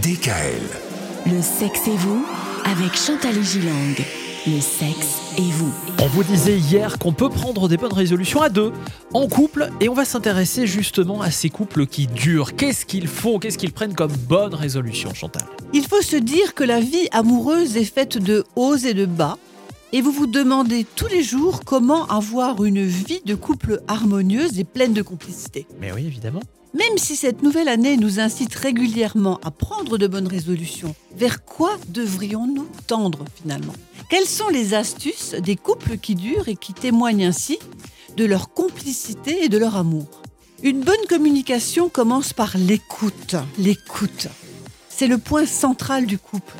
DKL. Le sexe et vous avec Chantal Gilang. Le sexe et vous. On vous disait hier qu'on peut prendre des bonnes résolutions à deux, en couple, et on va s'intéresser justement à ces couples qui durent. Qu'est-ce qu'ils font? Qu'est-ce qu'ils prennent comme bonne résolution, Chantal? Il faut se dire que la vie amoureuse est faite de hauts et de bas. Et vous vous demandez tous les jours comment avoir une vie de couple harmonieuse et pleine de complicité. Mais oui, évidemment. Même si cette nouvelle année nous incite régulièrement à prendre de bonnes résolutions, vers quoi devrions-nous tendre finalement? Quelles sont les astuces des couples qui durent et qui témoignent ainsi de leur complicité et de leur amour? Une bonne communication commence par l'écoute. L'écoute. C'est le point central du couple.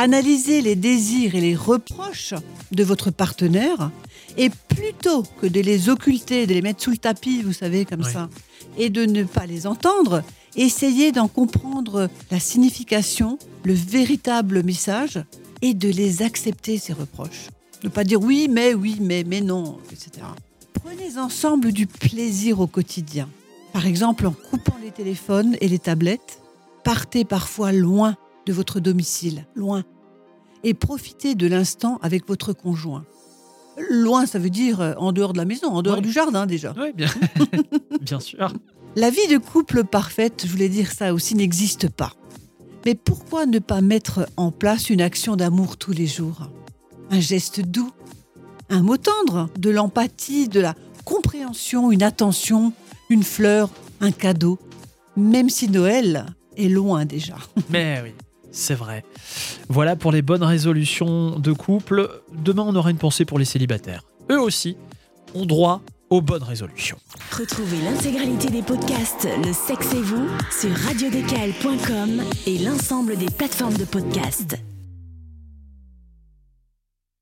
Analysez les désirs et les reproches de votre partenaire et plutôt que de les occulter, de les mettre sous le tapis, vous savez, comme Oui. ça, et de ne pas les entendre, essayez d'en comprendre la signification, le véritable message et de les accepter, ces reproches. Ne pas dire oui, mais, oui, mais, mais non, etc. Prenez ensemble du plaisir au quotidien. Par exemple, en coupant les téléphones et les tablettes, partez parfois loin de votre domicile, loin, et profitez de l'instant avec votre conjoint. Loin, ça veut dire euh, en dehors de la maison, en dehors Ouais. du jardin déjà. Oui, bien, bien sûr. La vie de couple parfaite, je voulais dire ça aussi, n'existe pas. Mais pourquoi ne pas mettre en place une action d'amour tous les jours? Un geste doux, un mot tendre, de l'empathie, de la compréhension, une attention, une fleur, un cadeau. Même si Noël est loin déjà. Mais oui, c'est vrai. Voilà pour les bonnes résolutions de couple. Demain, on aura une pensée pour les célibataires. Eux aussi ont droit aux bonnes résolutions. Retrouvez l'intégralité des podcasts Le sexe et vous sur radiodkl.com et l'ensemble des plateformes de podcasts.